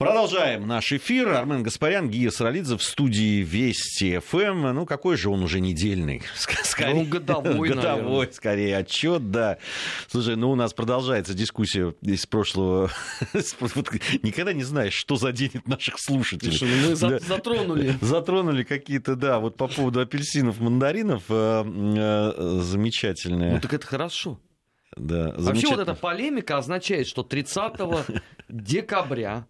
Продолжаем наш эфир. Армен Гаспарян, Гия Саралидзе в студии Вести ФМ. Ну, какой же он уже недельный? Скорее, ну, годовой, Годовой, наверное. скорее, отчет, да. Слушай, ну, у нас продолжается дискуссия из прошлого. Никогда не знаешь, что заденет наших слушателей. Слушай, ну мы да. затронули. Затронули какие-то, да, вот по поводу апельсинов, мандаринов. Э, э, замечательное. Ну, так это хорошо. Да, Вообще вот эта полемика означает, что 30 декабря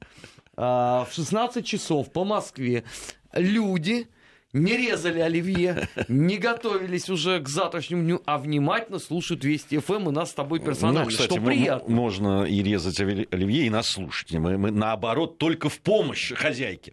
в 16 часов по Москве люди не резали оливье, не готовились уже к завтрашнему дню, а внимательно слушают Вести ФМ и нас с тобой персонально, ну, кстати, что приятно. Можно и резать оливье, и нас слушать. Мы, мы, наоборот, только в помощь хозяйке.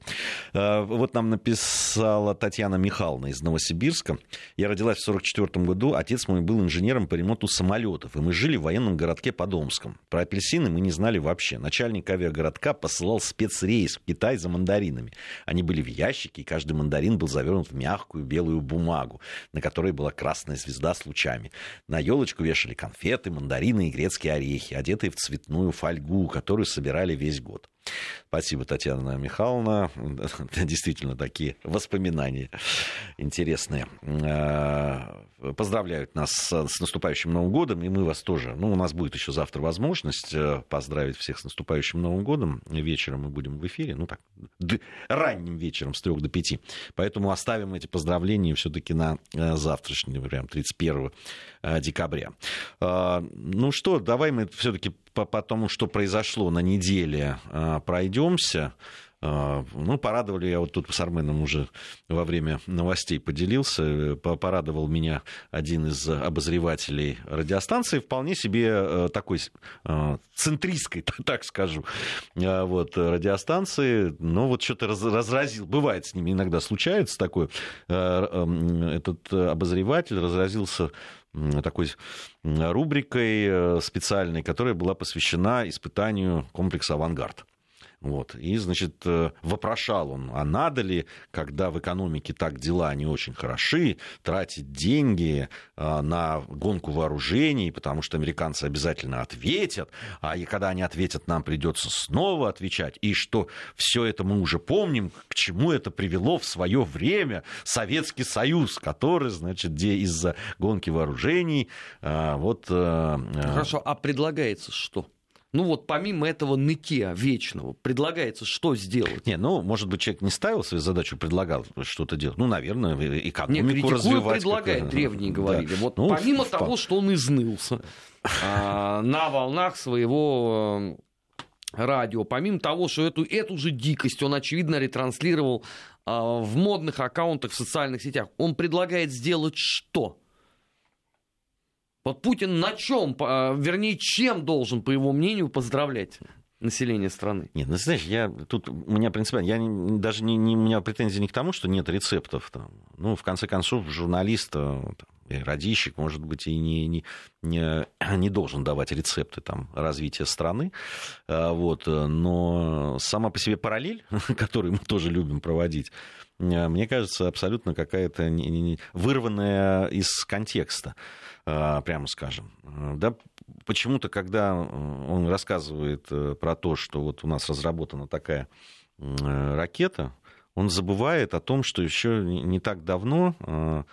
А, вот нам написала Татьяна Михайловна из Новосибирска. Я родилась в 1944 году, отец мой был инженером по ремонту самолетов, и мы жили в военном городке Подомском. Про апельсины мы не знали вообще. Начальник авиагородка посылал спецрейс в Китай за мандаринами. Они были в ящике, и каждый мандарин был завернут завернут в мягкую белую бумагу, на которой была красная звезда с лучами. На елочку вешали конфеты, мандарины и грецкие орехи, одетые в цветную фольгу, которую собирали весь год. Спасибо, Татьяна Михайловна. Действительно, такие воспоминания интересные. А, поздравляют нас с наступающим Новым годом, и мы вас тоже. Ну, у нас будет еще завтра возможность э, поздравить всех с наступающим Новым годом. Вечером мы будем в эфире, ну так, ранним вечером с 3 до 5. Поэтому оставим эти поздравления все-таки на э, завтрашний, прям 31 э, декабря. Ну что, давай мы все-таки по, по тому, что произошло на неделе, а, пройдемся. А, ну, порадовали, я вот тут с Арменом уже во время новостей поделился, порадовал меня один из обозревателей радиостанции, вполне себе э, такой э, центристской, так скажу, а, вот, радиостанции, но вот что-то разразил, бывает с ними иногда случается такое, э, этот обозреватель разразился такой рубрикой э, специальной, которая была посвящена испытанию комплекса «Авангард». Вот. И, значит, э, вопрошал он, а надо ли, когда в экономике так дела не очень хороши, тратить деньги э, на гонку вооружений, потому что американцы обязательно ответят, а и когда они ответят, нам придется снова отвечать, и что все это мы уже помним, к чему это привело в свое время Советский Союз, который, значит, где из-за гонки вооружений э, вот... Хорошо, а предлагается что? Ну вот помимо этого нытья вечного предлагается что сделать? Не, ну, может быть, человек не ставил свою задачу, предлагал что-то делать. Ну, наверное, экономику не, развивать. предлагает, древние говорили. Да. Вот ну, помимо в... того, что он изнылся а, на волнах своего э, радио, помимо того, что эту, эту же дикость он, очевидно, ретранслировал а, в модных аккаунтах в социальных сетях, он предлагает сделать что? Вот Путин на чем, а, вернее, чем должен, по его мнению, поздравлять? население страны. Нет, ну знаешь, я тут у меня принципиально, я даже не, не у меня претензий не к тому, что нет рецептов. Там. Ну, в конце концов, журналист, э, там, радищик, может быть, и не, не, не, не должен давать рецепты там, развития страны. А, вот, но сама по себе параллель, которую мы тоже любим проводить, э, мне кажется, абсолютно какая-то вырванная из контекста. А, прямо скажем. Да, почему-то, когда он рассказывает э, про то, что вот у нас разработана такая э, ракета, он забывает о том, что еще не так давно э,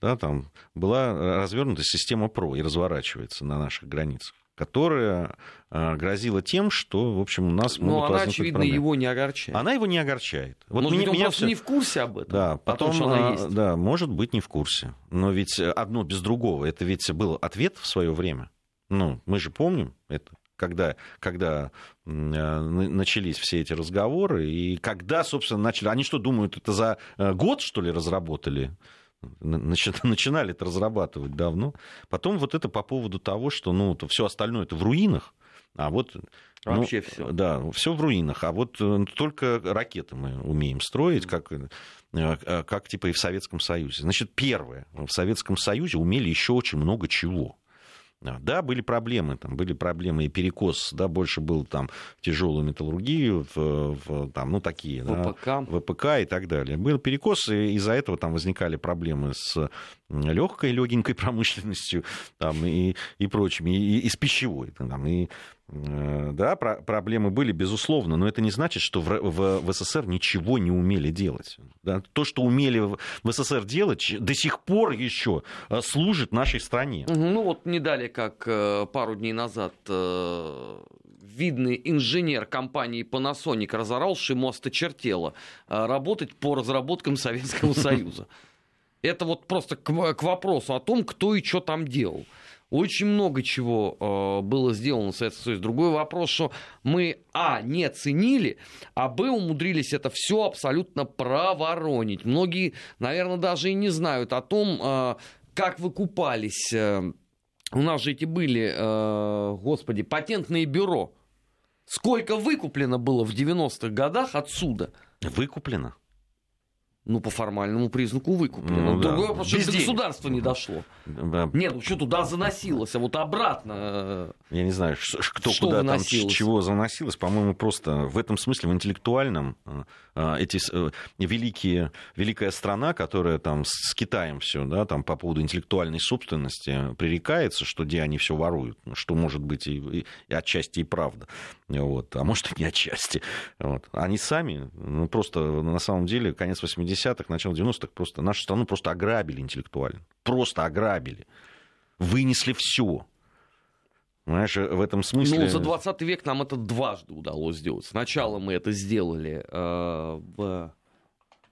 да, там была развернута система ПРО и разворачивается на наших границах которая а, грозила тем, что, в общем, у нас Но могут она, очевидно, проблемы. его не огорчает. Она его не огорчает. Вот может меня, быть, он меня просто все... не в курсе об этом? Да, потом, том, что она есть. да, может быть, не в курсе. Но ведь одно без другого. Это ведь был ответ в свое время. Ну, мы же помним это когда, когда а, начались все эти разговоры, и когда, собственно, начали... Они что, думают, это за э, год, что ли, разработали? начинали это разрабатывать давно. Потом вот это по поводу того, что ну, все остальное это в руинах, а вот ну, Вообще ну, все. Да, все в руинах. А вот э, только ракеты мы умеем строить, как, э, э, как типа и в Советском Союзе. Значит, первое, в Советском Союзе умели еще очень много чего. Да, были проблемы, там были проблемы и перекос, да, больше был там тяжелую металлургию, в, в, там, ну, такие, ВПК. Да, ВПК и так далее. Был перекос, и из-за этого там возникали проблемы с легкой, легенькой промышленностью там, и, и прочими, и, и с пищевой. Там, и да, про проблемы были, безусловно, но это не значит, что в, в, в СССР ничего не умели делать. Да? То, что умели в, в СССР делать, до сих пор еще э, служит нашей стране. Ну вот не далее, как э, пару дней назад видный инженер компании Panasonic разорал, ему осточертело работать по разработкам Советского Союза. Это вот просто к вопросу о том, кто и что там делал. Очень много чего э, было сделано в Советском Союзе. Другой вопрос, что мы, а, не ценили, а, б, умудрились это все абсолютно проворонить. Многие, наверное, даже и не знают о том, э, как выкупались. Э, у нас же эти были, э, господи, патентные бюро. Сколько выкуплено было в 90-х годах отсюда? Выкуплено? Ну, по формальному признаку выкуплено. Ну, Другой да. вопрос, что до государства не дошло. Да. Нет, ну что туда заносилось, а вот обратно... Э, Я не знаю, кто что куда там, чего заносилось. По-моему, просто в этом смысле, в интеллектуальном, э, э, эти великие, великая страна, которая там с Китаем все, да, там по поводу интеллектуальной собственности пререкается, что где они все воруют, ну, что может быть и, и, и отчасти и правда. Вот. А может и не отчасти. Вот. Они сами, ну, просто на самом деле, конец 80 80-х, начало 90-х просто нашу страну просто ограбили интеллектуально. Просто ограбили. Вынесли все. Понимаешь, в этом смысле... Ну, за 20 век нам это дважды удалось сделать. Сначала мы это сделали э, в,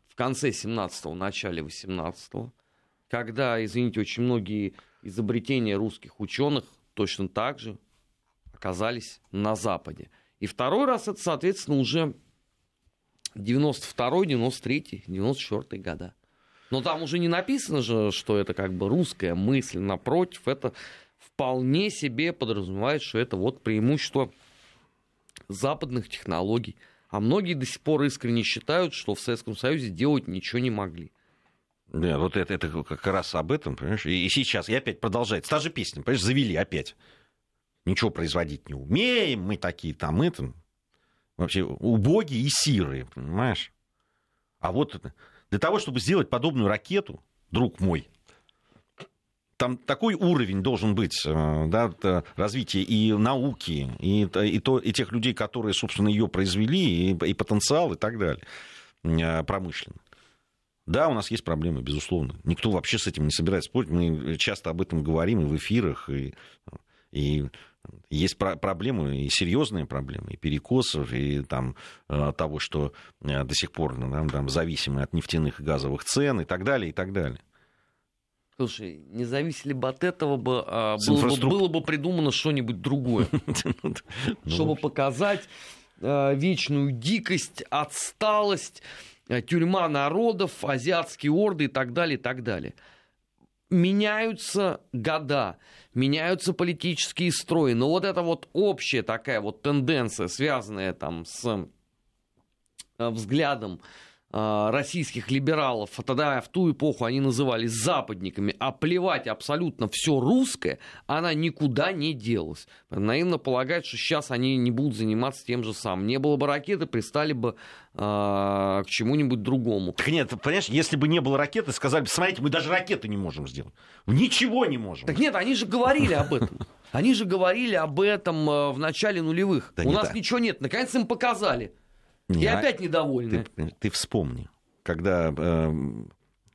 в конце 17-го, начале 18-го, когда, извините, очень многие изобретения русских ученых точно так же оказались на Западе. И второй раз это, соответственно, уже 92 93 94 года. Но там уже не написано же, что это как бы русская мысль. Напротив, это вполне себе подразумевает, что это вот преимущество западных технологий. А многие до сих пор искренне считают, что в Советском Союзе делать ничего не могли. Да, вот это, это как раз об этом, понимаешь? И, и сейчас, и опять продолжается. Та же песня, понимаешь, завели опять. Ничего производить не умеем, мы такие там, это вообще убогие и сирые, понимаешь? А вот для того, чтобы сделать подобную ракету, друг мой, там такой уровень должен быть э, да, развития и науки, и, и, то, и тех людей, которые, собственно, ее произвели, и, и потенциал, и так далее, э, промышленно. Да, у нас есть проблемы, безусловно. Никто вообще с этим не собирается спорить. Мы часто об этом говорим и в эфирах, и, и есть проблемы, и серьезные проблемы, и перекосов, и там, э, того, что э, до сих пор ну, там, зависимы от нефтяных и газовых цен, и так далее, и так далее. Слушай, не зависели бы от этого, бы, а, было, инфраструк... бы, было бы придумано что-нибудь другое, ну, чтобы показать э, вечную дикость, отсталость, тюрьма народов, азиатские орды и так далее, и так далее меняются года, меняются политические строи, но вот эта вот общая такая вот тенденция, связанная там с э, взглядом российских либералов, а тогда в ту эпоху они назывались западниками, а плевать абсолютно все русское, она никуда не делась. Наивно полагать, что сейчас они не будут заниматься тем же самым. Не было бы ракеты, пристали бы э, к чему-нибудь другому. Так нет, понимаешь, если бы не было ракеты, сказали бы, смотрите, мы даже ракеты не можем сделать. Ничего не можем. Так нет, они же говорили об этом. Они же говорили об этом э, в начале нулевых. Да У нас так. ничего нет. Наконец им показали. Не, И опять недовольны. Ты, ты вспомни, когда э,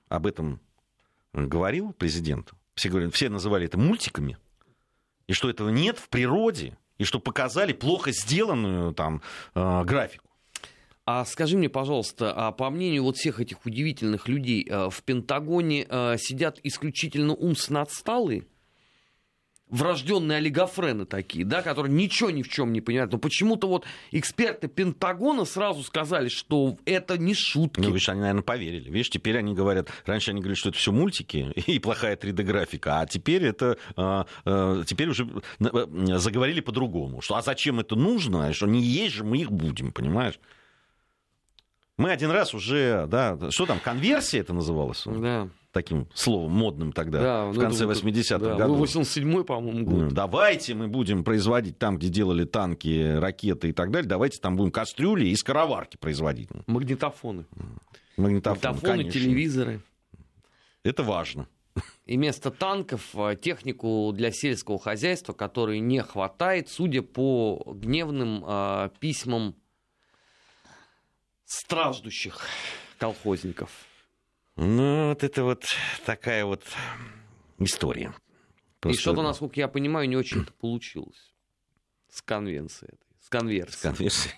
об этом говорил президент, все, говорят, все называли это мультиками, и что этого нет в природе, и что показали плохо сделанную там э, графику. А скажи мне, пожалуйста, а по мнению вот всех этих удивительных людей, э, в Пентагоне э, сидят исключительно умственно отсталые? Врожденные олигофрены такие, да, которые ничего ни в чем не понимают. Но почему-то вот эксперты Пентагона сразу сказали, что это не шутки. Ну, видишь, они, наверное, поверили. Видишь, теперь они говорят, раньше они говорили, что это все мультики и плохая 3D-графика, а теперь это, а, а, теперь уже заговорили по-другому. Что, а зачем это нужно? Что не есть же, мы их будем, понимаешь? Мы один раз уже, да, что там, конверсия это называлось? Да таким словом модным тогда, да, в конце 80-х да, годов. 87-й, по-моему, год. Давайте мы будем производить там, где делали танки, ракеты и так далее, давайте там будем кастрюли и скороварки производить. Магнитофоны. Магнитофоны, Магнитофоны телевизоры. Это важно. И вместо танков э, технику для сельского хозяйства, которой не хватает, судя по гневным э, письмам страждущих колхозников. Ну, вот это вот такая вот история. Просто... И что-то, насколько я понимаю, не очень-то получилось с конвенцией этой. С конверсией. С конверсией.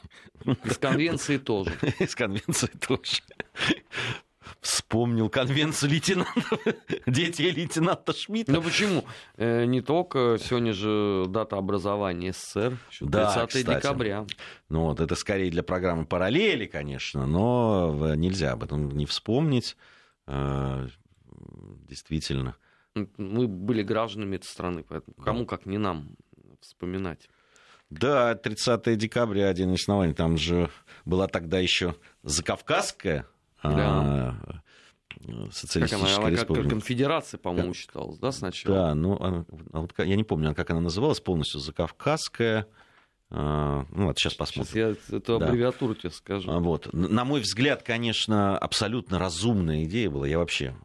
С конвенцией тоже. С конвенцией тоже. Вспомнил конвенцию лейтенанта, детей лейтенанта Шмидта. Ну почему? Э, не только, сегодня же дата образования СССР, 30 да, декабря. Ну вот, это скорее для программы параллели, конечно, но нельзя об этом не вспомнить. Э, действительно. Мы были гражданами этой страны, поэтому кому как не нам вспоминать. Да, 30 декабря, один из оснований, там же была тогда еще Закавказская да. а, как она, республика. Как конфедерация, по-моему, как... считалась, да, сначала? Да, ну, а, а вот, я не помню, как она называлась полностью, Закавказская, а, ну, вот сейчас посмотрим. Сейчас я эту аббревиатуру да. тебе скажу. Вот. На мой взгляд, конечно, абсолютно разумная идея была. Я вообще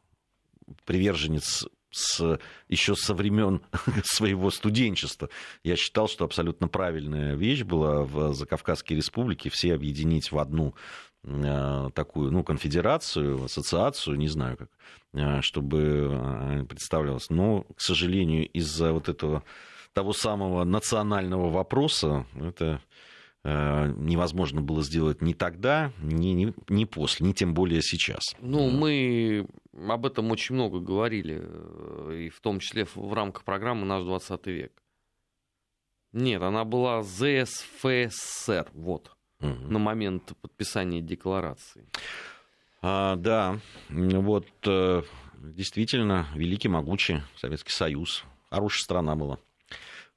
приверженец с, еще со времен своего студенчества. Я считал, что абсолютно правильная вещь была в Закавказской республике все объединить в одну такую, ну, конфедерацию, ассоциацию, не знаю как, э, чтобы э, представлялось. Но, к сожалению, из-за вот этого того самого национального вопроса, это Э, невозможно было сделать ни тогда, ни, ни, ни после, ни тем более сейчас. Ну, мы об этом очень много говорили, э, и в том числе в рамках программы «Наш 20 век». Нет, она была ЗСФСР, вот, угу. на момент подписания декларации. А, да, вот э, действительно великий, могучий Советский Союз, хорошая страна была.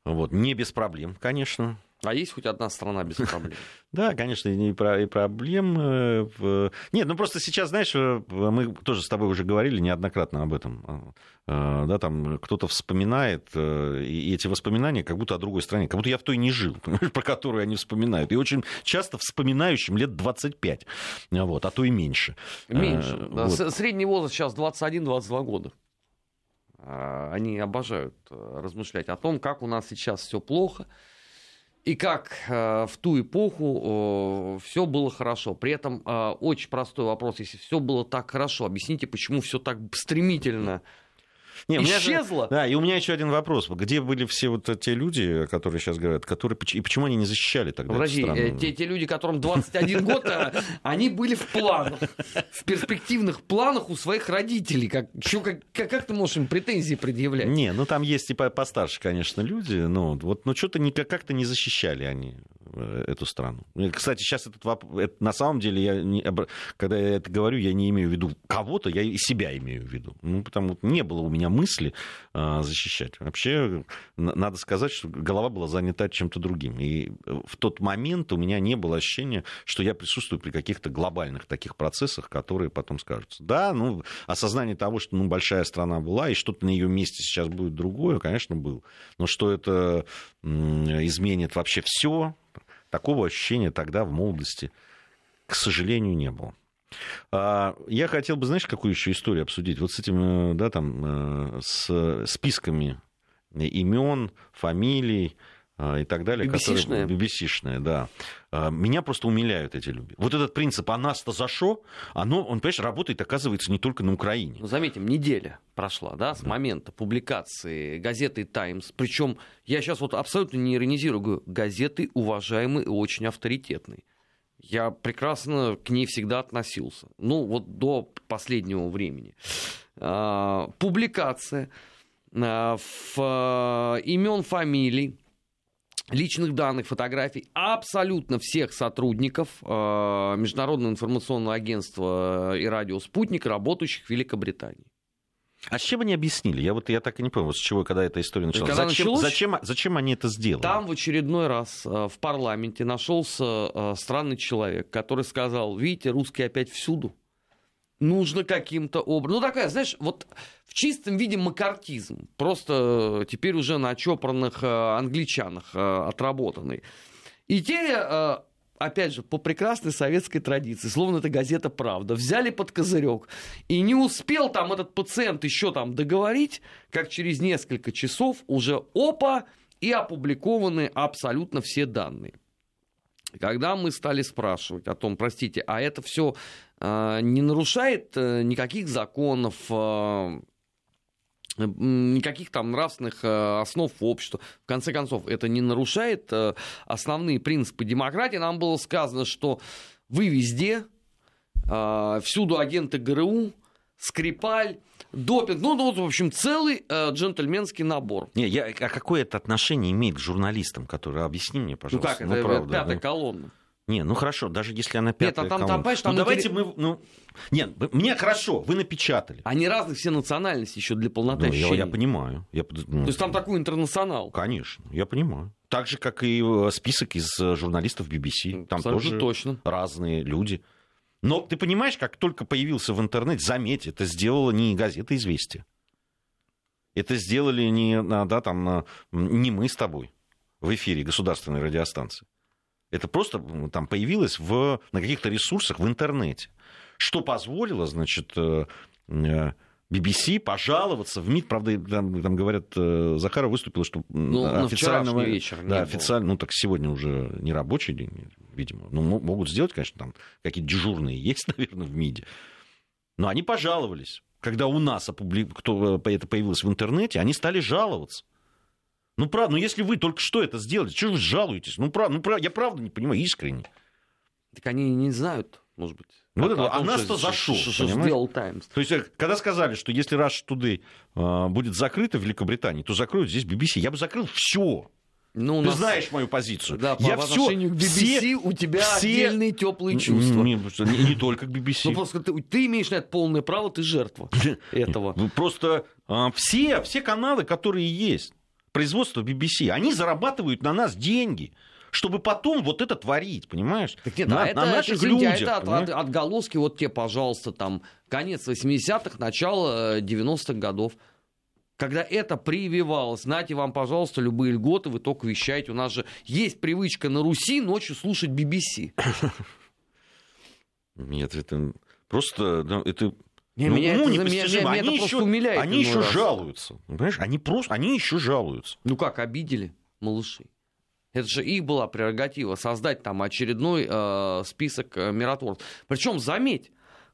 Вот, не без проблем, конечно, а есть хоть одна страна без проблем? Да, конечно, и, про, и проблем. Э, нет, ну просто сейчас, знаешь, э, мы тоже с тобой уже говорили неоднократно об этом. Э, да, там кто-то вспоминает, и эти воспоминания как будто о другой стране, как будто я в той не жил, про которую они вспоминают. И очень часто вспоминающим лет 25, вот, а то и меньше. Меньше. Вот. Средний возраст сейчас 21-22 года. А, они обожают размышлять о том, как у нас сейчас все плохо, и как э, в ту эпоху э, все было хорошо. При этом э, очень простой вопрос, если все было так хорошо, объясните, почему все так стремительно не, исчезла. Же, да, и у меня еще один вопрос. Где были все вот те люди, которые сейчас говорят, которые, и почему они не защищали тогда Подожди, э, те, те люди, которым 21 год, э, они были в планах, в перспективных планах у своих родителей. Как, еще как, как, ты можешь им претензии предъявлять? Не, ну там есть и постарше, конечно, люди, но вот, но что-то как-то не защищали они эту страну. Кстати, сейчас этот вопрос, на самом деле, я не, когда я это говорю, я не имею в виду кого-то, я и себя имею в виду. Ну, потому что не было у меня мысли а, защищать. Вообще, надо сказать, что голова была занята чем-то другим. И в тот момент у меня не было ощущения, что я присутствую при каких-то глобальных таких процессах, которые потом скажутся. Да, ну, осознание того, что ну, большая страна была, и что-то на ее месте сейчас будет другое, конечно, был. Но что это изменит вообще все, такого ощущения тогда в молодости, к сожалению, не было. А, я хотел бы, знаешь, какую еще историю обсудить? Вот с этим, э, да, там, э, с списками имен, фамилий, и так далее. BBC-шная. BBC-шная, да. А, меня просто умиляют эти люди. Вот этот принцип «Анас-то зашо», оно, он, понимаешь, работает, оказывается, не только на Украине. Ну, заметим, неделя прошла, да, с да. момента публикации газеты «Таймс». Причем я сейчас вот абсолютно не иронизирую, говорю, газеты уважаемые и очень авторитетные я прекрасно к ней всегда относился. Ну, вот до последнего времени. А, публикация а, в, а, имен, фамилий, личных данных, фотографий абсолютно всех сотрудников Международного информационного агентства и радио «Спутник», работающих в Великобритании. А с чем они объяснили? Я вот я так и не понял, с чего, когда эта история началась. Когда зачем, началось, зачем, зачем они это сделали? Там в очередной раз э, в парламенте нашелся э, странный человек, который сказал: видите, русские опять всюду. Нужно каким-то образом. Ну, такая, знаешь, вот в чистом виде макартизм. Просто э, теперь уже на чопорных англичанах отработанный. И те опять же, по прекрасной советской традиции, словно это газета «Правда», взяли под козырек, и не успел там этот пациент еще там договорить, как через несколько часов уже опа, и опубликованы абсолютно все данные. Когда мы стали спрашивать о том, простите, а это все а, не нарушает э, никаких законов, э, никаких там нравственных э, основ общества. В конце концов, это не нарушает э, основные принципы демократии. Нам было сказано, что вы везде, э, всюду агенты ГРУ, Скрипаль, допинг, ну, ну, в общем, целый э, джентльменский набор. Не, я, а какое это отношение имеет к журналистам, которые, объясни мне, пожалуйста. Ну как, это, ну, правда, пятая ну... колонна. Не, ну хорошо, даже если она пятая Нет, а там, там, там, там, ну, давайте мы... Ну, нет, мне хорошо, вы напечатали. Они разных все национальности еще для полноты ну, я, я понимаю. Я, ну, То есть там такой интернационал? Конечно, я понимаю. Так же, как и э, список из э, журналистов BBC. Там Абсолютно тоже точно. разные люди. Но ты понимаешь, как только появился в интернете, заметь, это сделала не газета «Известия». Это сделали не, да, там, не мы с тобой в эфире государственной радиостанции. Это просто там появилось в, на каких-то ресурсах в интернете. Что позволило, значит, BBC э, пожаловаться в МИД, правда, там, там говорят, э, Захаров выступил, что ну, официального... вечер да, официально, ну так сегодня уже не рабочий день, видимо. Ну, могут сделать, конечно, там какие-то дежурные есть, наверное, в МИДе. Но они пожаловались. Когда у нас опубли... кто э, это появилось в интернете, они стали жаловаться. Ну, правда, ну если вы только что это сделали, чего вы жалуетесь? Ну, правда, ну, правда, я правда не понимаю, искренне. Так они не знают, может быть. Ну, это, а нас-то зашел. Что, сделал Таймс. То есть, э, когда сказали, что если Rush Today э, будет закрыто в Великобритании, то закроют здесь BBC. Я бы закрыл все. Ну, Ты нас... знаешь мою позицию. Да, я по все, отношению к BBC все, у тебя все... отдельные теплые чувства. Не, не, не только к BBC. Ну, просто ты, ты имеешь на это полное право, ты жертва этого. Просто а, все, все каналы, которые есть, производства BBC, они зарабатывают на нас деньги чтобы потом вот это творить, понимаешь? Так нет, на, а это, на наших это, людях. Это от, от, отголоски, вот те, пожалуйста, там, конец 80-х, начало 90-х э, годов. Когда это прививалось, знаете, вам, пожалуйста, любые льготы, вы только вещаете. У нас же есть привычка на Руси ночью слушать BBC. Нет, это просто... Это не, ну, меня, уму это, непостижимо. Меня, меня они это еще, умиляет. Они еще раз. жалуются. Понимаешь? Они просто, они еще жалуются. Ну как, обидели малышей? Это же их была прерогатива создать там очередной э, список э, миротворцев. Причем, заметь,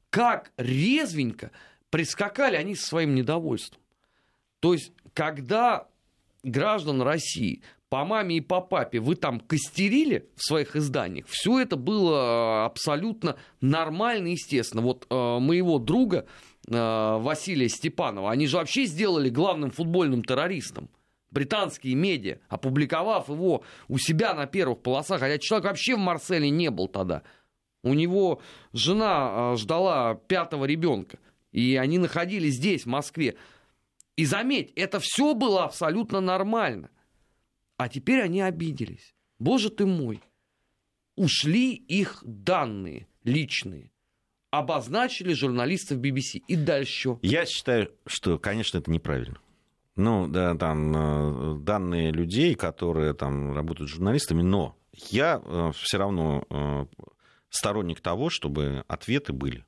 как резвенько прискакали они со своим недовольством. То есть, когда граждан России по маме и по папе вы там костерили в своих изданиях, все это было абсолютно нормально естественно. Вот э, моего друга э, Василия Степанова, они же вообще сделали главным футбольным террористом. Британские медиа, опубликовав его у себя на первых полосах, хотя человек вообще в Марселе не был тогда. У него жена э, ждала пятого ребенка, и они находились здесь, в Москве. И заметь, это все было абсолютно нормально – а теперь они обиделись. Боже ты мой. Ушли их данные личные. Обозначили журналистов BBC. И дальше. Я считаю, что, конечно, это неправильно. Ну, да, там э, данные людей, которые там работают журналистами, но я э, все равно э, сторонник того, чтобы ответы были.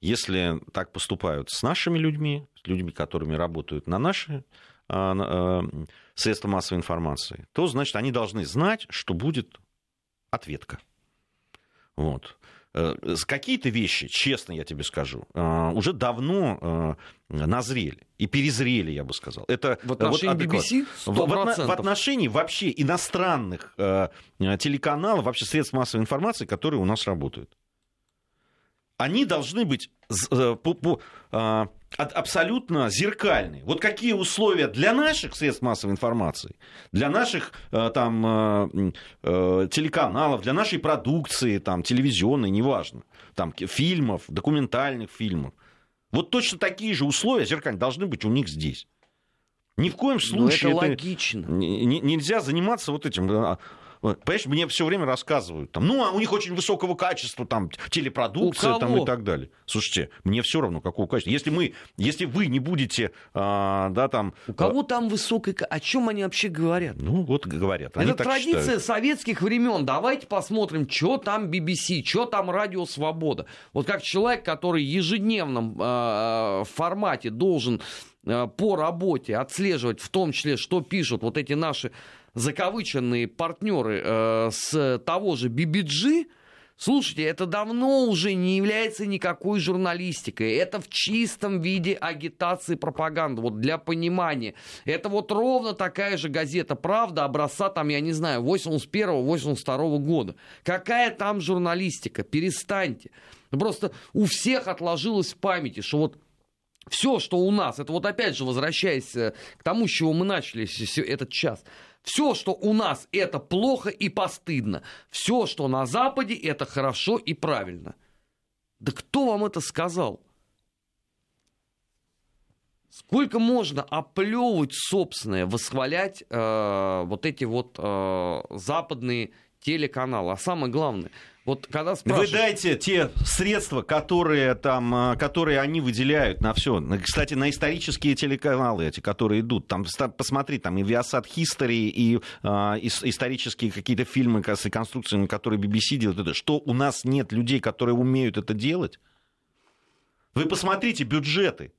Если так поступают с нашими людьми, с людьми, которыми работают на наши средства массовой информации, то, значит, они должны знать, что будет ответка. Вот. Э, какие-то вещи, честно я тебе скажу, э, уже давно э, назрели и перезрели, я бы сказал. Это в отношении вот, BBC 100%. В, в отношении вообще иностранных телеканалов, вообще средств массовой информации, которые у нас работают. Они должны быть по, по, абсолютно зеркальные. Вот какие условия для наших средств массовой информации, для наших э, там, э, э, телеканалов, для нашей продукции, там, телевизионной, неважно, там, фильмов, документальных фильмов. Вот точно такие же условия зеркальные должны быть у них здесь. Ни в коем случае... Но это, это логично. Нельзя заниматься вот этим Понимаешь, мне все время рассказывают, там, ну, а у них очень высокого качества, там, телепродукция, там, и так далее. Слушайте, мне все равно, какого качества. Если мы, если вы не будете, а, да, там... У кого а... там высокое... О чем они вообще говорят? Ну, вот говорят. Это традиция считают. советских времен. Давайте посмотрим, что там BBC, что там Радио Свобода. Вот как человек, который ежедневном э, формате должен э, по работе отслеживать, в том числе, что пишут вот эти наши закавыченные партнеры э, с того же BBG, Слушайте, это давно уже не является никакой журналистикой. Это в чистом виде агитации пропаганды. Вот для понимания. Это вот ровно такая же газета «Правда» образца, там, я не знаю, 81-82 года. Какая там журналистика? Перестаньте. Просто у всех отложилось в памяти, что вот все, что у нас, это вот опять же возвращаясь э, к тому, с чего мы начали этот час – все, что у нас, это плохо и постыдно. Все, что на Западе, это хорошо и правильно. Да кто вам это сказал? Сколько можно оплевывать собственное, восхвалять э, вот эти вот э, западные телеканалы? А самое главное, вот когда спрашивают... Вы дайте те средства, которые, там, а, которые они выделяют на все. Кстати, на исторические телеканалы эти, которые идут. Там, посмотри, там и Viasat History, и, и исторические какие-то фильмы с реконструкциями, которые BBC делают. Это. Что, у нас нет людей, которые умеют это делать? Вы посмотрите бюджеты.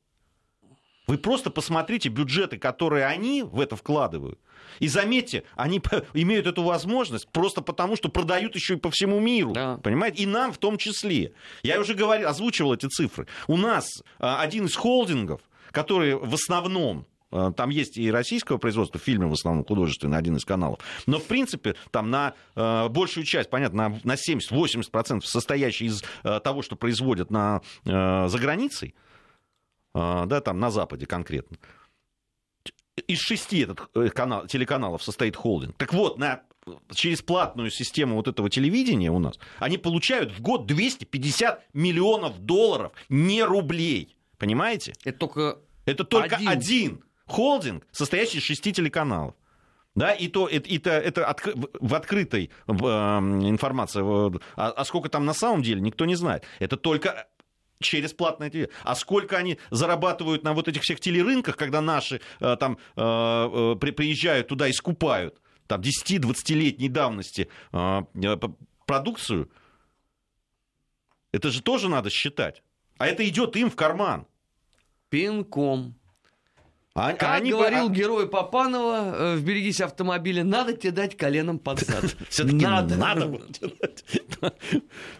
Вы просто посмотрите бюджеты, которые они в это вкладывают. И заметьте, они имеют эту возможность просто потому, что продают еще и по всему миру. Да. Понимаете? И нам в том числе. Я уже говорил, озвучивал эти цифры. У нас а, один из холдингов, который в основном а, там есть и российского производства, фильмы в основном художественные, один из каналов. Но, в принципе, там на э, большую часть, понятно, на, на 70-80% состоящий из э, того, что производят на, э, за границей, да, там на Западе конкретно, из шести этот э, канал, телеканалов состоит холдинг. Так вот, на, через платную систему вот этого телевидения у нас они получают в год 250 миллионов долларов, не рублей. Понимаете? Это только, Это только один. один холдинг, состоящий из шести телеканалов. Да, и то это, это, это от, в открытой э, информации, а, а сколько там на самом деле, никто не знает. Это только через платное ТВ. А сколько они зарабатывают на вот этих всех телерынках, когда наши э, там э, э, приезжают туда и скупают там 10-20-летней давности продукцию, это же тоже надо считать. А это идет им в карман. Пинком. А, как они... говорил а... герой Попанова в «Берегись автомобиля», надо тебе дать коленом под зад. Все-таки надо. Надо.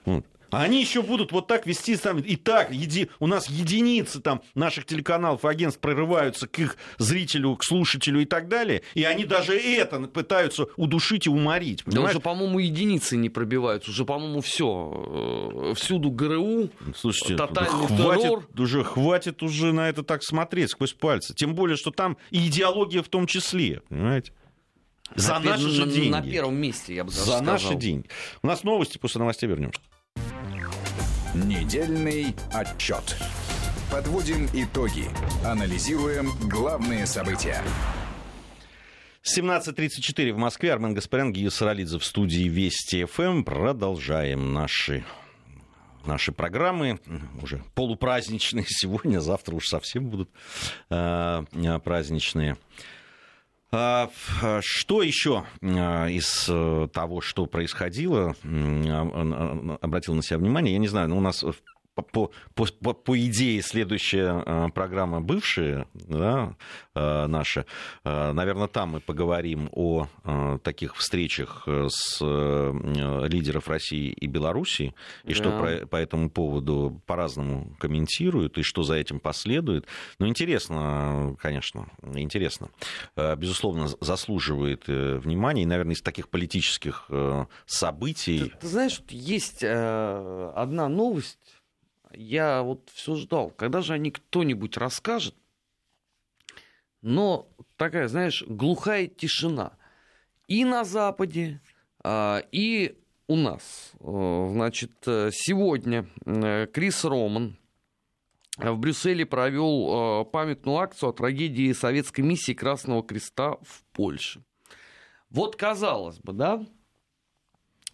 А они еще будут вот так вести там. И так, еди... у нас единицы там наших телеканалов и агентств прорываются к их зрителю, к слушателю и так далее. И они даже это пытаются удушить и уморить. Да уже, по-моему, единицы не пробиваются. Уже, по-моему, все. Э, всюду ГРУ, Слушайте, тотальный хватит, террор. Уже хватит уже на это так смотреть сквозь пальцы. Тем более, что там и идеология в том числе. Понимаете? За на, наши же деньги. На первом месте, я бы даже За сказал. наши деньги. У нас новости, после новостей вернемся. Недельный отчет. Подводим итоги. Анализируем главные события. 17.34 в Москве. Армен Гаспарян, Гия Саралидзе в студии Вести ФМ. Продолжаем наши наши программы, уже полупраздничные сегодня, завтра уж совсем будут э, праздничные. А, что еще а, из э, того, что происходило, а, обратил на себя внимание? Я не знаю, но у нас по, по, по, по идее, следующая э, программа бывшая, да, э, наша, э, наверное, там мы поговорим о таких встречах с лидеров России и Белоруссии, и да. что про, по этому поводу по-разному комментируют, и что за этим последует. Но интересно, конечно, интересно. Безусловно, заслуживает внимания, и, наверное, из таких политических событий... Ты, ты знаешь, есть одна новость, я вот все ждал, когда же они кто-нибудь расскажет, но такая, знаешь, глухая тишина и на Западе, а, и у нас. Э, значит, сегодня э, Крис Роман в Брюсселе провел э, памятную акцию о трагедии советской миссии Красного Креста в Польше. Вот казалось бы, да,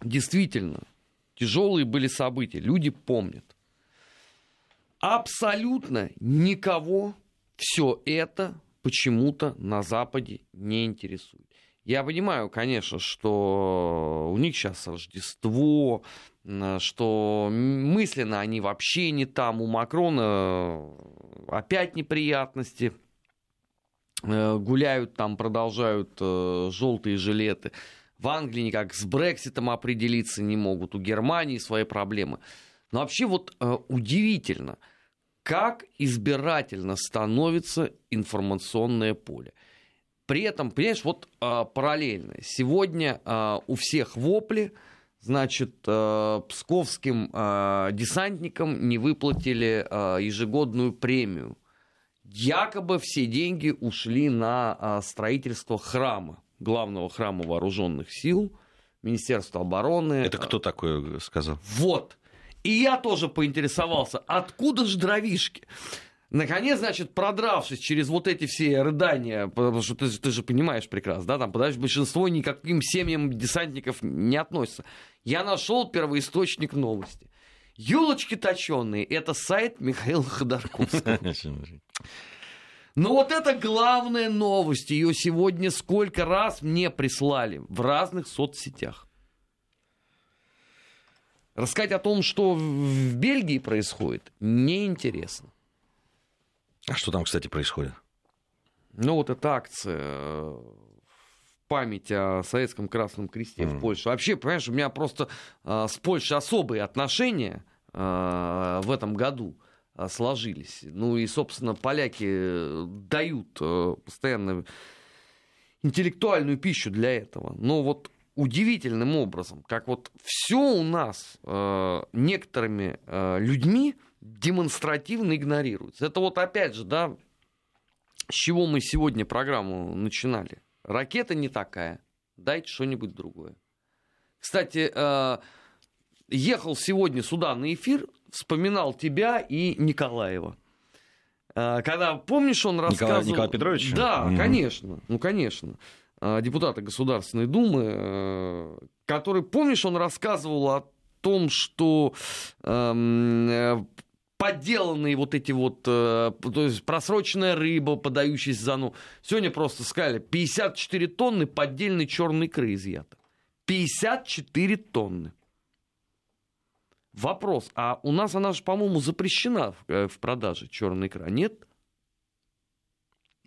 действительно, тяжелые были события, люди помнят. Абсолютно никого все это почему-то на Западе не интересует. Я понимаю, конечно, что у них сейчас Рождество, что мысленно они вообще не там. У Макрона опять неприятности. Э, гуляют там, продолжают э, желтые жилеты. В Англии никак с Брекситом определиться не могут. У Германии свои проблемы. Но вообще вот э, удивительно, как избирательно становится информационное поле. При этом, понимаешь, вот а, параллельно. Сегодня а, у всех вопли, значит, псковским десантникам не выплатили ежегодную премию. Якобы все деньги ушли на строительство храма, главного храма вооруженных сил, Министерства обороны. Это кто такой сказал? Вот. И я тоже поинтересовался, откуда же дровишки? Наконец, значит, продравшись через вот эти все рыдания, потому что ты, ты же понимаешь прекрасно, да, там, что большинство никаким семьям десантников не относится. Я нашел первоисточник новости. Елочки точеные, это сайт Михаила Ходорковского. Но вот это главная новость. Ее сегодня сколько раз мне прислали в разных соцсетях. Рассказать о том, что в Бельгии происходит, неинтересно. А что там, кстати, происходит? Ну, вот эта акция э, в память о Советском Красном Кресте mm. в Польше. Вообще, понимаешь, у меня просто э, с Польшей особые отношения э, в этом году э, сложились. Ну и, собственно, поляки дают э, постоянно интеллектуальную пищу для этого. Но вот удивительным образом, как вот все у нас э, некоторыми э, людьми демонстративно игнорируется. Это вот опять же, да, с чего мы сегодня программу начинали. Ракета не такая, дайте что-нибудь другое. Кстати, э, ехал сегодня сюда на эфир, вспоминал тебя и Николаева. Э, когда, помнишь, он рассказывал... Николай, Николай Петрович? Да, mm-hmm. конечно, ну, конечно. Э, депутата Государственной Думы, который, помнишь, он рассказывал о том, что эм, подделанные вот эти вот, э, то есть просроченная рыба, подающаяся за ну. Сегодня просто сказали, 54 тонны поддельной черной икры изъято. 54 тонны. Вопрос, а у нас она же, по-моему, запрещена э, в продаже черная икра, нет?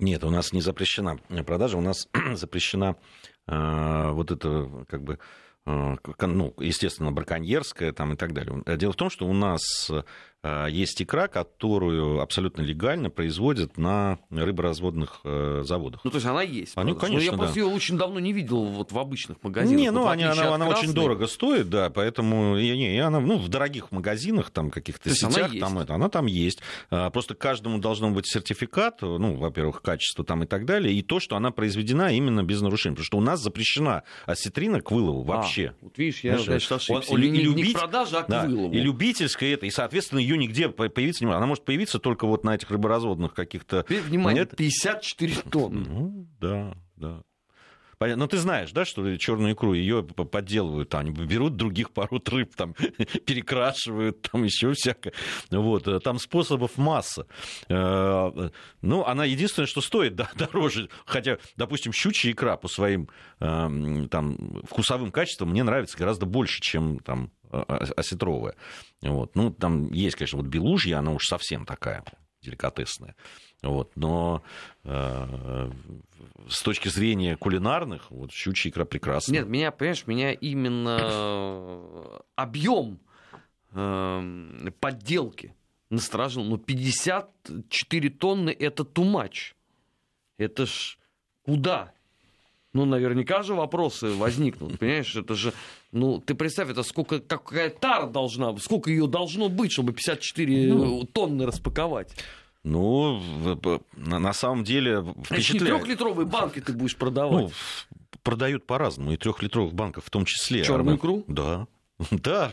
Нет, у нас не запрещена продажа, у нас запрещена э, вот это как бы э, ну, естественно, браконьерская там и так далее. Дело в том, что у нас есть икра, которую абсолютно легально производят на рыборазводных э, заводах. Ну, то есть она есть. Они, конечно, Но я да. просто ее очень давно не видел вот в обычных магазинах. Не, ну, вот, они, она, она очень дорого стоит, да, поэтому и, не, и она ну, в дорогих магазинах, там каких-то сетях, она там, это, она там есть. А, просто каждому должно быть сертификат, ну, во-первых, качество там и так далее, и то, что она произведена именно без нарушений. Потому что у нас запрещена осетрина к вылову а, вообще. А, вот видишь, я, Знаешь, значит, ошибся. Он, и, не, любить, не к продаже, а к да, вылову. И любительская это, и, соответственно, ее нигде появиться не может. Она может появиться только вот на этих рыборазводных каких-то... Внимание, Нет? 54 тонны. Ну, да, да. Но ну, ты знаешь, да, что черную икру ее подделывают, они берут других пород рыб, там, перекрашивают, там еще всякое. Вот, э, там способов масса. Э, ну, она единственное, что стоит да, дороже. Хотя, допустим, щучья икра по своим там, вкусовым качествам мне нравится гораздо больше, чем там осетровая. Вот. Ну, там есть, конечно, вот белужья, она уж совсем такая деликатесная. Вот. Но э, с точки зрения кулинарных, вот щучья икра прекрасна. Нет, меня, понимаешь, меня именно объем э, подделки насторожил. Ну, 54 тонны – это too much. Это ж куда? Ну, наверняка же вопросы возникнут, понимаешь? Это же, ну, ты представь, это сколько, какая тара должна, сколько ее должно быть, чтобы 54 ну, тонны распаковать. Ну, на самом деле впечатляет. трехлитровые банки ты будешь продавать. Ну, продают по-разному, и трехлитровых банков в том числе. Черную икру? Да. Да,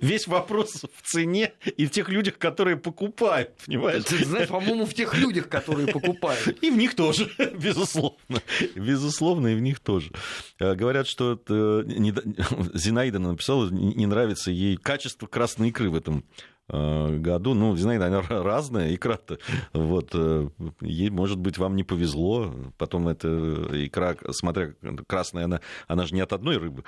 весь вопрос в цене и в тех людях, которые покупают, понимаешь? Ты знаешь, по-моему, в тех людях, которые покупают. И в них тоже, безусловно. Безусловно, и в них тоже. Э, говорят, что Зинаида написала, не нравится ей качество красной икры в этом году. Ну, знаете, она разная, икра-то. Вот, э, ей, может быть, вам не повезло. Потом эта икра, смотря красная, она, она же не от одной рыбы.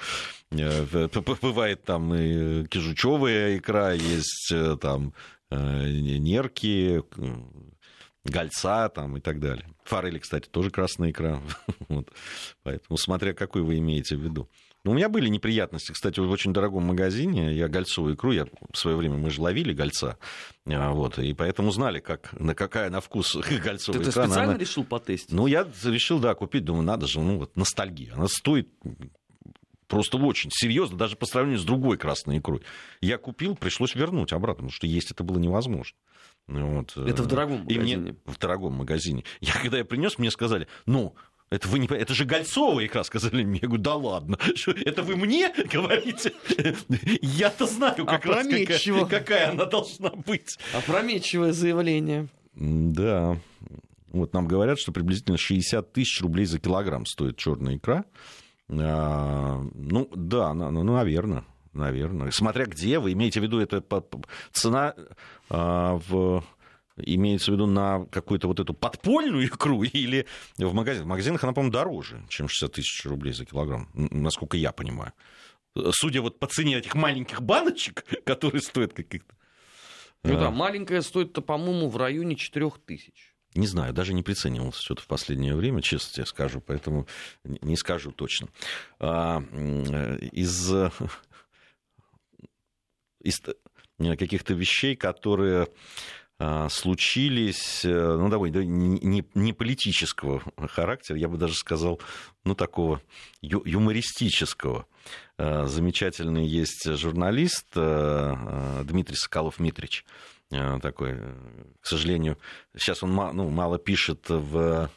Э, бывает там и кижучевая икра, есть там нерки, гольца там и так далее. Форели, кстати, тоже красная икра. вот. Поэтому смотря какой вы имеете в виду. Но ну, у меня были неприятности, кстати, в очень дорогом магазине. Я гольцовую икру, я в свое время мы же ловили гольца, а, вот, и поэтому знали, как, на какая на вкус гольцовая икра. Ты специально она... решил потестить? Ну, я решил, да, купить, думаю, надо же, ну, вот ностальгия. Она стоит просто очень серьезно, даже по сравнению с другой красной икрой. Я купил, пришлось вернуть обратно, потому что есть это было невозможно. Вот. Это в дорогом магазине? мне, в дорогом магазине. Я, когда я принес, мне сказали, ну, это вы не это же Гольцова икра, сказали мне. Я говорю, да ладно. Что, это вы мне говорите? Я-то знаю как раз, какая, какая она должна быть. Опрометчивое заявление. Да. Вот нам говорят, что приблизительно 60 тысяч рублей за килограмм стоит черная икра. А, ну, да, ну, наверное. Наверное. Смотря где, вы имеете в виду, это цена а, в имеется в виду на какую-то вот эту подпольную икру или в магазинах? В магазинах она, по-моему, дороже, чем 60 тысяч рублей за килограмм, насколько я понимаю. Судя вот по цене этих маленьких баночек, которые стоят каких-то... Ну да, а. маленькая стоит-то, по-моему, в районе 4 тысяч. Не знаю, даже не приценивался что-то в последнее время, честно тебе скажу, поэтому не скажу точно. А, из, из каких-то вещей, которые случились, э, ну, довольно не, не политического характера, я бы даже сказал, ну, такого ю, юмористического. А, замечательный есть журналист э, Дмитрий Соколов-Митрич, э, такой, к сожалению, сейчас он ну, мало пишет в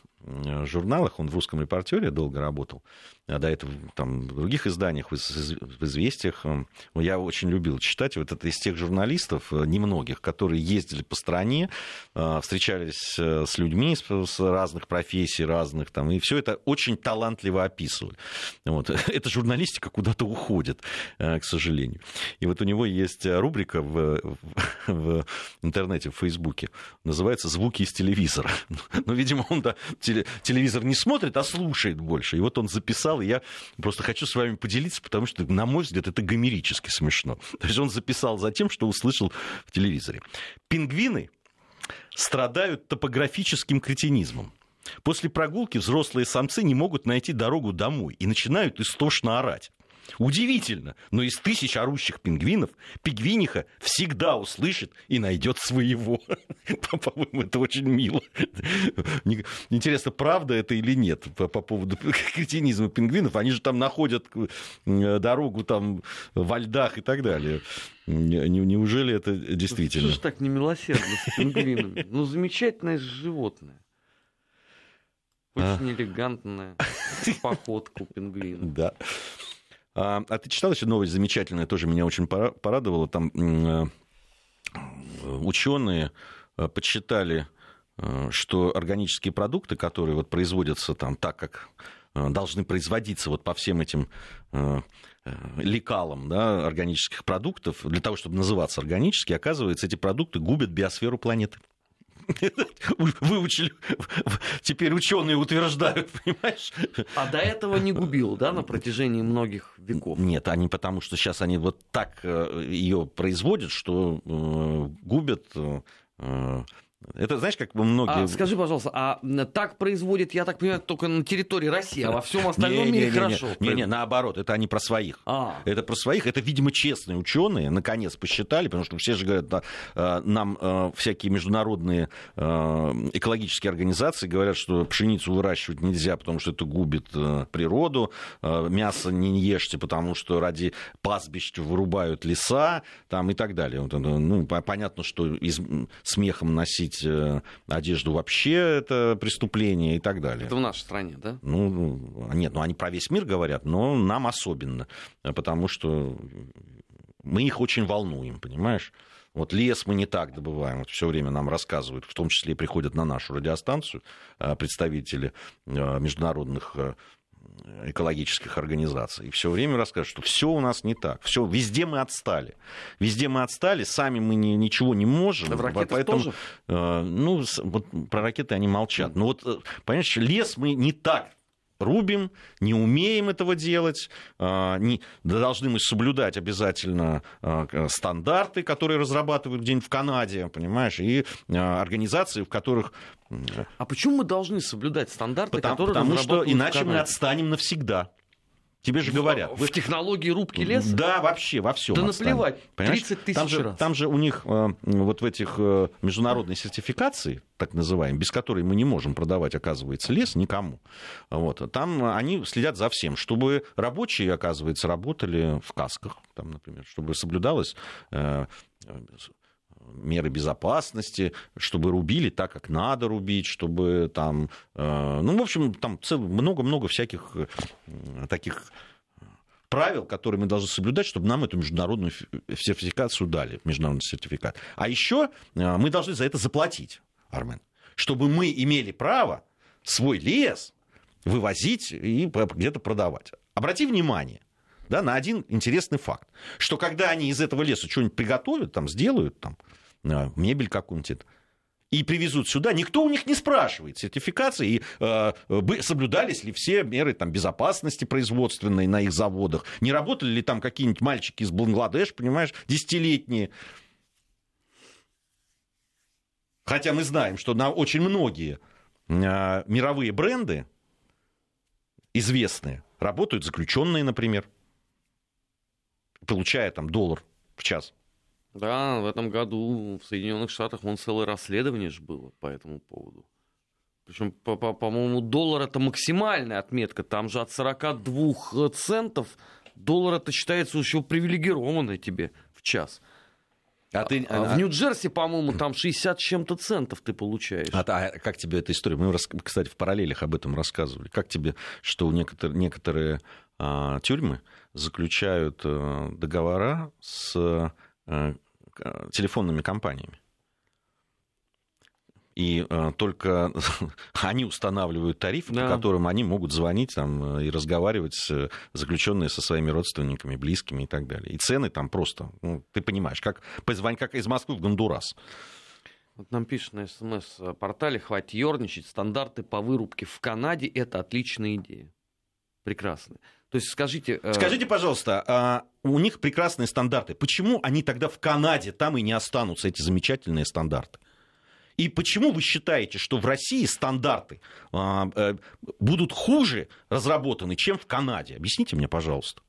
журналах, он в русском репортере долго работал, а до этого там, в других изданиях, в «Известиях». Я очень любил читать. Вот это из тех журналистов, э, немногих, которые ездили по стране, э, встречались э, с людьми с разных профессий, разных там, и все это очень талантливо описывали. Вот. Эта журналистика куда-то уходит, к сожалению. И вот у него есть рубрика в, в интернете, в Фейсбуке, называется «Звуки из телевизора». Ну, видимо, он телевизор не смотрит, а слушает больше. И вот он записал записал, и я просто хочу с вами поделиться, потому что, на мой взгляд, это гомерически смешно. То есть он записал за тем, что услышал в телевизоре. Пингвины страдают топографическим кретинизмом. После прогулки взрослые самцы не могут найти дорогу домой и начинают истошно орать. Удивительно, но из тысяч орущих пингвинов пингвиниха всегда услышит и найдет своего. По-моему, это очень мило. Интересно, правда это или нет по, по поводу кретинизма пингвинов? Они же там находят дорогу там во льдах и так далее. Неужели это действительно? Что ж так немилосердно с пингвинами? Ну, замечательное животное. Очень а. элегантная походка у пингвина. Да. А, а ты читал еще новость замечательная, тоже меня очень порадовала. Там э, ученые э, подсчитали, э, что органические продукты, которые вот производятся там так, как должны производиться вот по всем этим лекалам да, органических продуктов, для того, чтобы называться органические, оказывается, эти продукты губят биосферу планеты. выучили. Теперь ученые утверждают, понимаешь? А до этого не губил, да, на протяжении многих веков? Нет, они потому что сейчас они вот так э, ее производят, что э, губят э, это, знаешь, как многие... А, скажи, пожалуйста, а так производят, я так понимаю, только на территории России, а во всем остальном мире хорошо? Не-не, наоборот, это они про своих. А. Это про своих, это, видимо, честные ученые, наконец, посчитали, потому что все же говорят, да, э, нам э, всякие международные э, экологические организации говорят, что пшеницу выращивать нельзя, потому что это губит природу, мясо не ешьте, потому что ради пастбищ вырубают леса, там и так далее. Ну, понятно, что из, смехом носить носить э, одежду вообще это преступление и так далее. Это в нашей стране, да? Ну, ну нет, ну они про весь мир говорят, но нам особенно, потому что Мы их очень волнуем, понимаешь? Вот лес мы не так добываем, вот все время нам рассказывают, в том числе приходят на нашу радиостанцию э, представители э, международных экологических организаций. И все время рассказывают, что все у нас не так. Все, везде мы отстали. Везде мы отстали, сами мы не, ничего не можем. в поэтому, тоже? ну, вот про ракеты они молчат. Но вот, понимаешь, лес мы не так рубим, не умеем этого делать, а, не, должны мы соблюдать обязательно а, стандарты, которые разрабатывают где-нибудь в Канаде, понимаешь, и а, организации, в которых... А почему мы должны соблюдать стандарты, потому, которые Потому что иначе мы отстанем навсегда. Тебе же говорят. В, в технологии рубки леса? Да, вообще, во всем. Да наплевать, 30 тысяч там же, раз. Там же у них э, вот в этих э, международной сертификации, так называемой, без которой мы не можем продавать, оказывается, лес никому. Вот. Там они следят за всем, чтобы рабочие, оказывается, работали в касках, там, например, чтобы соблюдалось э, меры безопасности, чтобы рубили так, как надо рубить, чтобы там, э, ну, в общем, там много-много всяких э, таких правил, которые мы должны соблюдать, чтобы нам эту международную сертификацию дали, международный сертификат. А еще э, мы должны за это заплатить, Армен, чтобы мы имели право свой лес вывозить и где-то продавать. Обрати внимание, да, на один интересный факт, что когда они из этого леса что-нибудь приготовят, там, сделают, там, э, мебель какую-нибудь, и привезут сюда, никто у них не спрашивает сертификации, и э, соблюдались ли все меры там, безопасности производственной на их заводах, не работали ли там какие-нибудь мальчики из Бангладеш, понимаешь, десятилетние. Хотя мы знаем, что на очень многие э, мировые бренды известные работают заключенные, например получая там доллар в час. Да, в этом году в Соединенных Штатах вон целое расследование же было по этому поводу. Причем, по-моему, доллар это максимальная отметка. Там же от 42 центов доллар это считается еще привилегированной тебе в час. А ты, а, а, в Нью-Джерси, по-моему, там 60 чем-то центов ты получаешь. А, а как тебе эта история? Мы, кстати, в параллелях об этом рассказывали. Как тебе, что некоторые, некоторые а, тюрьмы заключают а, договора с а, телефонными компаниями? и э, только они устанавливают тариф, да. по которым они могут звонить там, и разговаривать с заключенные со своими родственниками, близкими и так далее. И цены там просто, ну, ты понимаешь, как, позвонить, как из Москвы в Гондурас. Вот нам пишут на СМС-портале «Хватит ерничать, стандарты по вырубке в Канаде – это отличная идея». Прекрасно. То есть скажите... Э... Скажите, пожалуйста, а у них прекрасные стандарты. Почему они тогда в Канаде там и не останутся, эти замечательные стандарты? И почему вы считаете, что в России стандарты а, э, будут хуже разработаны, чем в Канаде? Объясните мне, пожалуйста.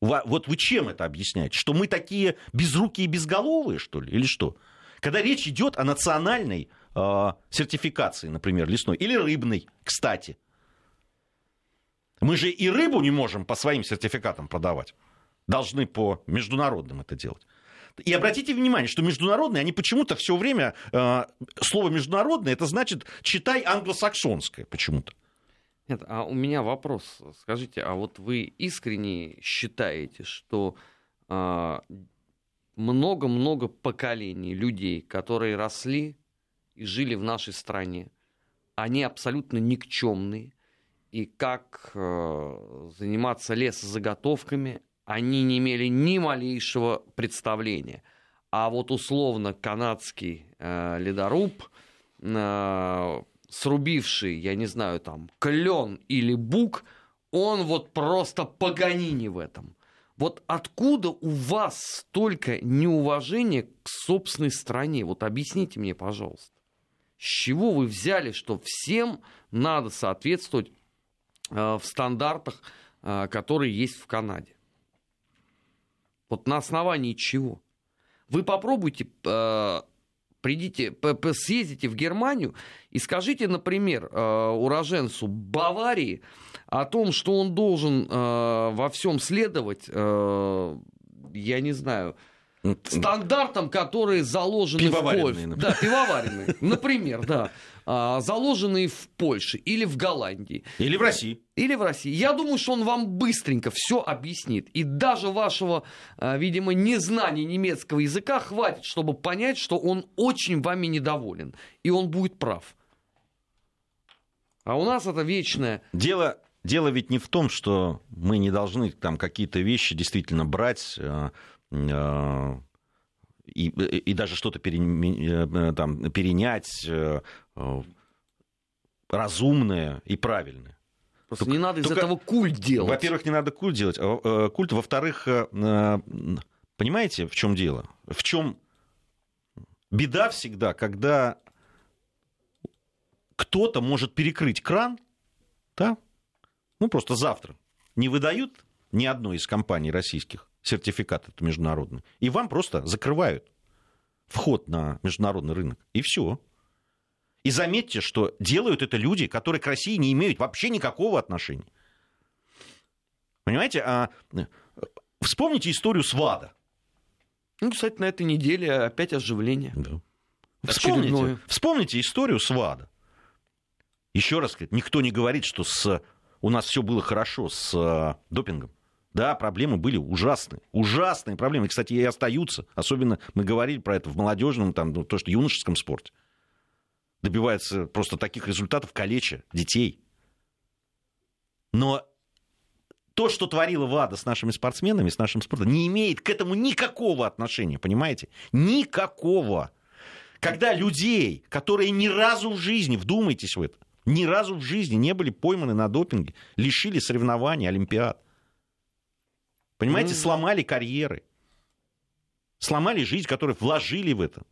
Вот вы чем это объясняете? Что мы такие безрукие и безголовые, что ли? Или что? Когда речь идет о национальной э, сертификации, например, лесной, или рыбной, кстати. Мы же и рыбу не можем по своим сертификатам продавать. Должны по международным это делать. И обратите внимание, что международные, они почему-то все время, э, слово международное, это значит читай англосаксонское почему-то. Нет, а у меня вопрос. Скажите, а вот вы искренне считаете, что э, много-много поколений людей, которые росли и жили в нашей стране, они абсолютно никчемные, и как э, заниматься лесозаготовками они не имели ни малейшего представления. А вот условно канадский э, ледоруб, э, срубивший, я не знаю, там, клен или бук, он вот просто погонини в этом. Вот откуда у вас столько неуважения к собственной стране? Вот объясните мне, пожалуйста. С чего вы взяли, что всем надо соответствовать в стандартах, э, которые есть в Канаде? Вот на основании чего? Вы попробуйте, э, придите, съездите в Германию и скажите, например, э, уроженцу Баварии о том, что он должен э, во всем следовать, э, я не знаю, стандартам, которые заложены в Польше. Да, пивоваренные, например, да. А, заложенные в Польше или в Голландии. Или в России. Или в России. Я думаю, что он вам быстренько все объяснит. И даже вашего, а, видимо, незнания немецкого языка хватит, чтобы понять, что он очень вами недоволен. И он будет прав. А у нас это вечное... Дело, дело ведь не в том, что мы не должны там какие-то вещи действительно брать э, э, и, и даже что-то пере, э, там, перенять разумное и правильное. Просто только, не надо из только, этого культ делать. Во-первых, не надо культ делать. А, культ, во-вторых, понимаете, в чем дело? В чем беда всегда, когда кто-то может перекрыть кран, да, ну просто завтра не выдают ни одной из компаний российских сертификат это международный, и вам просто закрывают вход на международный рынок, и все. И заметьте, что делают это люди, которые к России не имеют вообще никакого отношения. Понимаете? А, вспомните историю с ВАДА. Ну, кстати, на этой неделе опять оживление. Да. Вспомните, вспомните историю с ВАДА. Еще раз, никто не говорит, что с... у нас все было хорошо с э, допингом. Да, проблемы были ужасные. Ужасные проблемы. Кстати, и остаются. Особенно мы говорили про это в молодежном, там, ну, то, что юношеском спорте. Добивается просто таких результатов калеча детей. Но то, что творила ВАДА с нашими спортсменами, с нашим спортом, не имеет к этому никакого отношения, понимаете? Никакого. Когда людей, которые ни разу в жизни, вдумайтесь в это, ни разу в жизни не были пойманы на допинге, лишили соревнований, Олимпиад. Понимаете, mm-hmm. сломали карьеры. Сломали жизнь, которую вложили в это.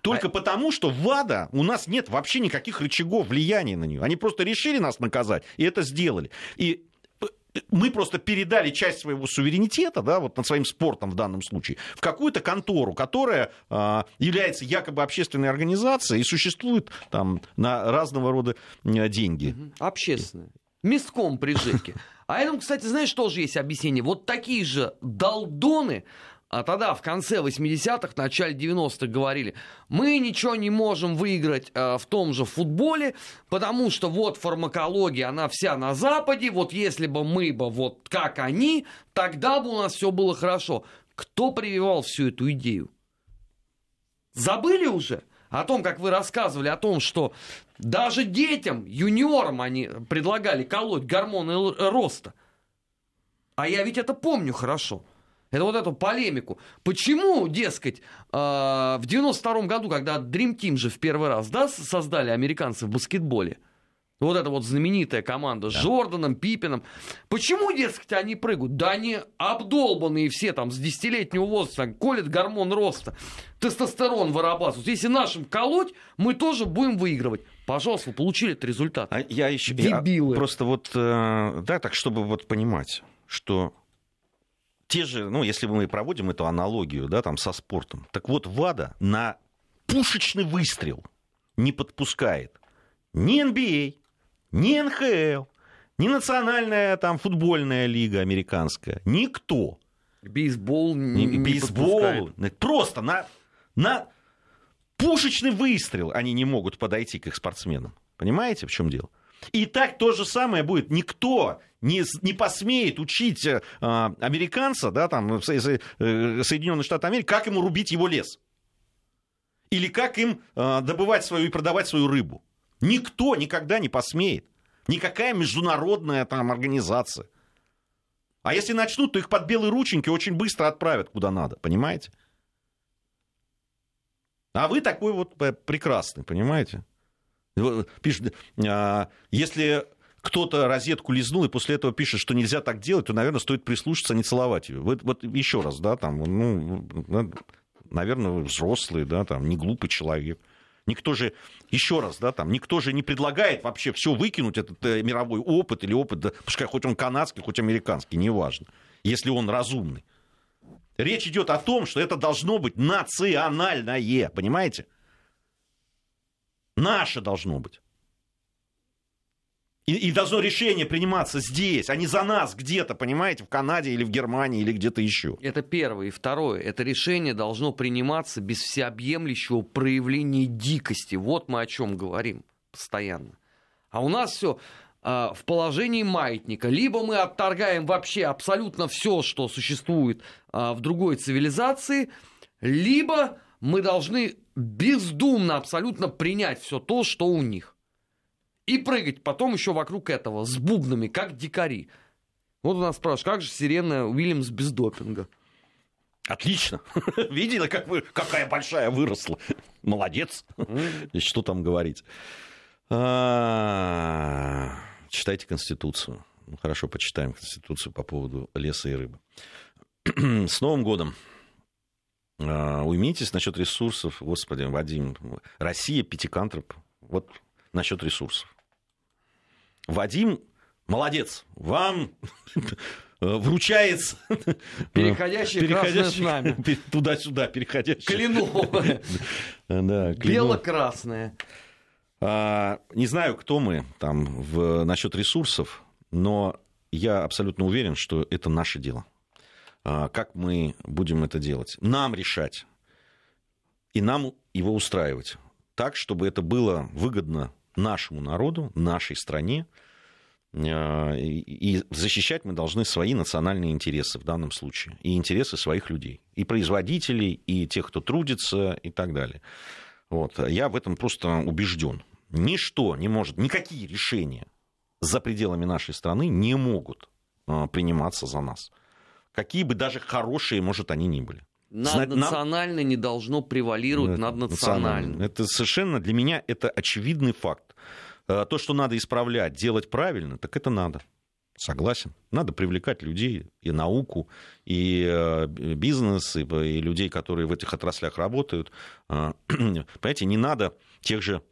Только а... потому, что ВАДА у нас нет вообще никаких рычагов влияния на нее. Они просто решили нас наказать, и это сделали. И мы просто передали часть своего суверенитета, да, вот над своим спортом в данном случае, в какую-то контору, которая э, является якобы общественной организацией и существует там на разного рода деньги. Общественная. Местком при ЖЭКе. А этому, кстати, знаешь, тоже есть объяснение. Вот такие же долдоны а тогда, в конце 80-х, начале 90-х говорили, мы ничего не можем выиграть э, в том же футболе, потому что вот фармакология, она вся на Западе, вот если бы мы бы вот как они, тогда бы у нас все было хорошо. Кто прививал всю эту идею? Забыли уже? О том, как вы рассказывали, о том, что даже детям, юниорам они предлагали колоть гормоны роста. А я ведь это помню хорошо. Это вот эту полемику. Почему, дескать, э, в 92 году, когда Dream Team же в первый раз да, создали американцы в баскетболе, вот эта вот знаменитая команда с Джорданом, Пипином. Почему, дескать, они прыгают? Да они обдолбанные все там с десятилетнего возраста, колят гормон роста, тестостерон вырабатывают. Если нашим колоть, мы тоже будем выигрывать. Пожалуйста, вы получили этот результат. А я еще... Дебилы. Я просто вот, э, да, так, чтобы вот понимать, что те же, ну, если мы проводим эту аналогию, да, там, со спортом, так вот, ВАДА на пушечный выстрел не подпускает ни НБА, ни НХЛ, ни национальная там футбольная лига американская, никто. Бейсбол не, не Бейсбол, подпускает. просто на, на пушечный выстрел они не могут подойти к их спортсменам. Понимаете, в чем дело? И так то же самое будет. Никто не, не посмеет учить э, американца, да, там, э, Соединенные Штаты Америки, как ему рубить его лес. Или как им э, добывать свою и продавать свою рыбу. Никто никогда не посмеет. Никакая международная там организация. А если начнут, то их под белые рученьки очень быстро отправят куда надо, понимаете? А вы такой вот э, прекрасный, понимаете? Пишет, а, если кто-то розетку лизнул и после этого пишет, что нельзя так делать, то, наверное, стоит прислушаться, а не целовать ее. Вот, вот еще раз, да, там, ну, наверное, вы взрослый, да, там, не глупый человек. Никто же, еще раз, да, там, никто же не предлагает вообще все выкинуть, этот э, мировой опыт или опыт, да, пускай хоть он канадский, хоть американский, неважно, если он разумный. Речь идет о том, что это должно быть национальное, понимаете? Наше должно быть. И, и должно решение приниматься здесь, а не за нас где-то, понимаете, в Канаде или в Германии или где-то еще. Это первое. И второе. Это решение должно приниматься без всеобъемлющего проявления дикости. Вот мы о чем говорим постоянно. А у нас все в положении маятника. Либо мы отторгаем вообще абсолютно все, что существует а, в другой цивилизации, либо мы должны бездумно абсолютно принять все то, что у них. И прыгать потом еще вокруг этого с бубнами, как дикари. Вот у нас спрашивают, как же сирена Уильямс без допинга? Отлично. Видели, как вы, какая большая выросла. Молодец. Что там говорить. Читайте Конституцию. Ну, хорошо, почитаем Конституцию по поводу леса и рыбы. С Новым годом! А, уймитесь насчет ресурсов. Господи, Вадим, Россия пятикантроп. Вот насчет ресурсов. Вадим, молодец, вам вручается переходящее, переходящее знамя. Туда-сюда, переходящее. Кленовое. Да, Бело-красное. А, не знаю, кто мы там в, насчет ресурсов, но я абсолютно уверен, что это наше дело. А, как мы будем это делать? Нам решать. И нам его устраивать. Так, чтобы это было выгодно нашему народу, нашей стране. А, и защищать мы должны свои национальные интересы в данном случае. И интересы своих людей. И производителей, и тех, кто трудится, и так далее. Вот. Я в этом просто убежден. Ничто не может, никакие решения за пределами нашей страны не могут а, приниматься за нас. Какие бы даже хорошие, может, они ни были. Наднационально Нам... не должно превалировать над национальным. Это совершенно для меня это очевидный факт. Э, то, что надо исправлять, делать правильно, так это надо. Согласен. Надо привлекать людей, и науку, и э, бизнес, и, и людей, которые в этих отраслях работают. Понимаете, не надо тех же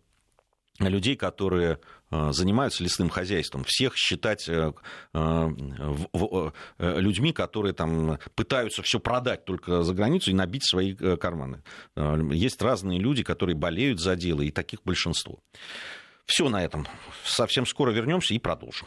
людей, которые э, занимаются лесным хозяйством, всех считать э, э, людьми, которые там пытаются все продать только за границу и набить свои карманы. Есть разные люди, которые болеют за дело, и таких большинство. Все на этом. Совсем скоро вернемся и продолжим.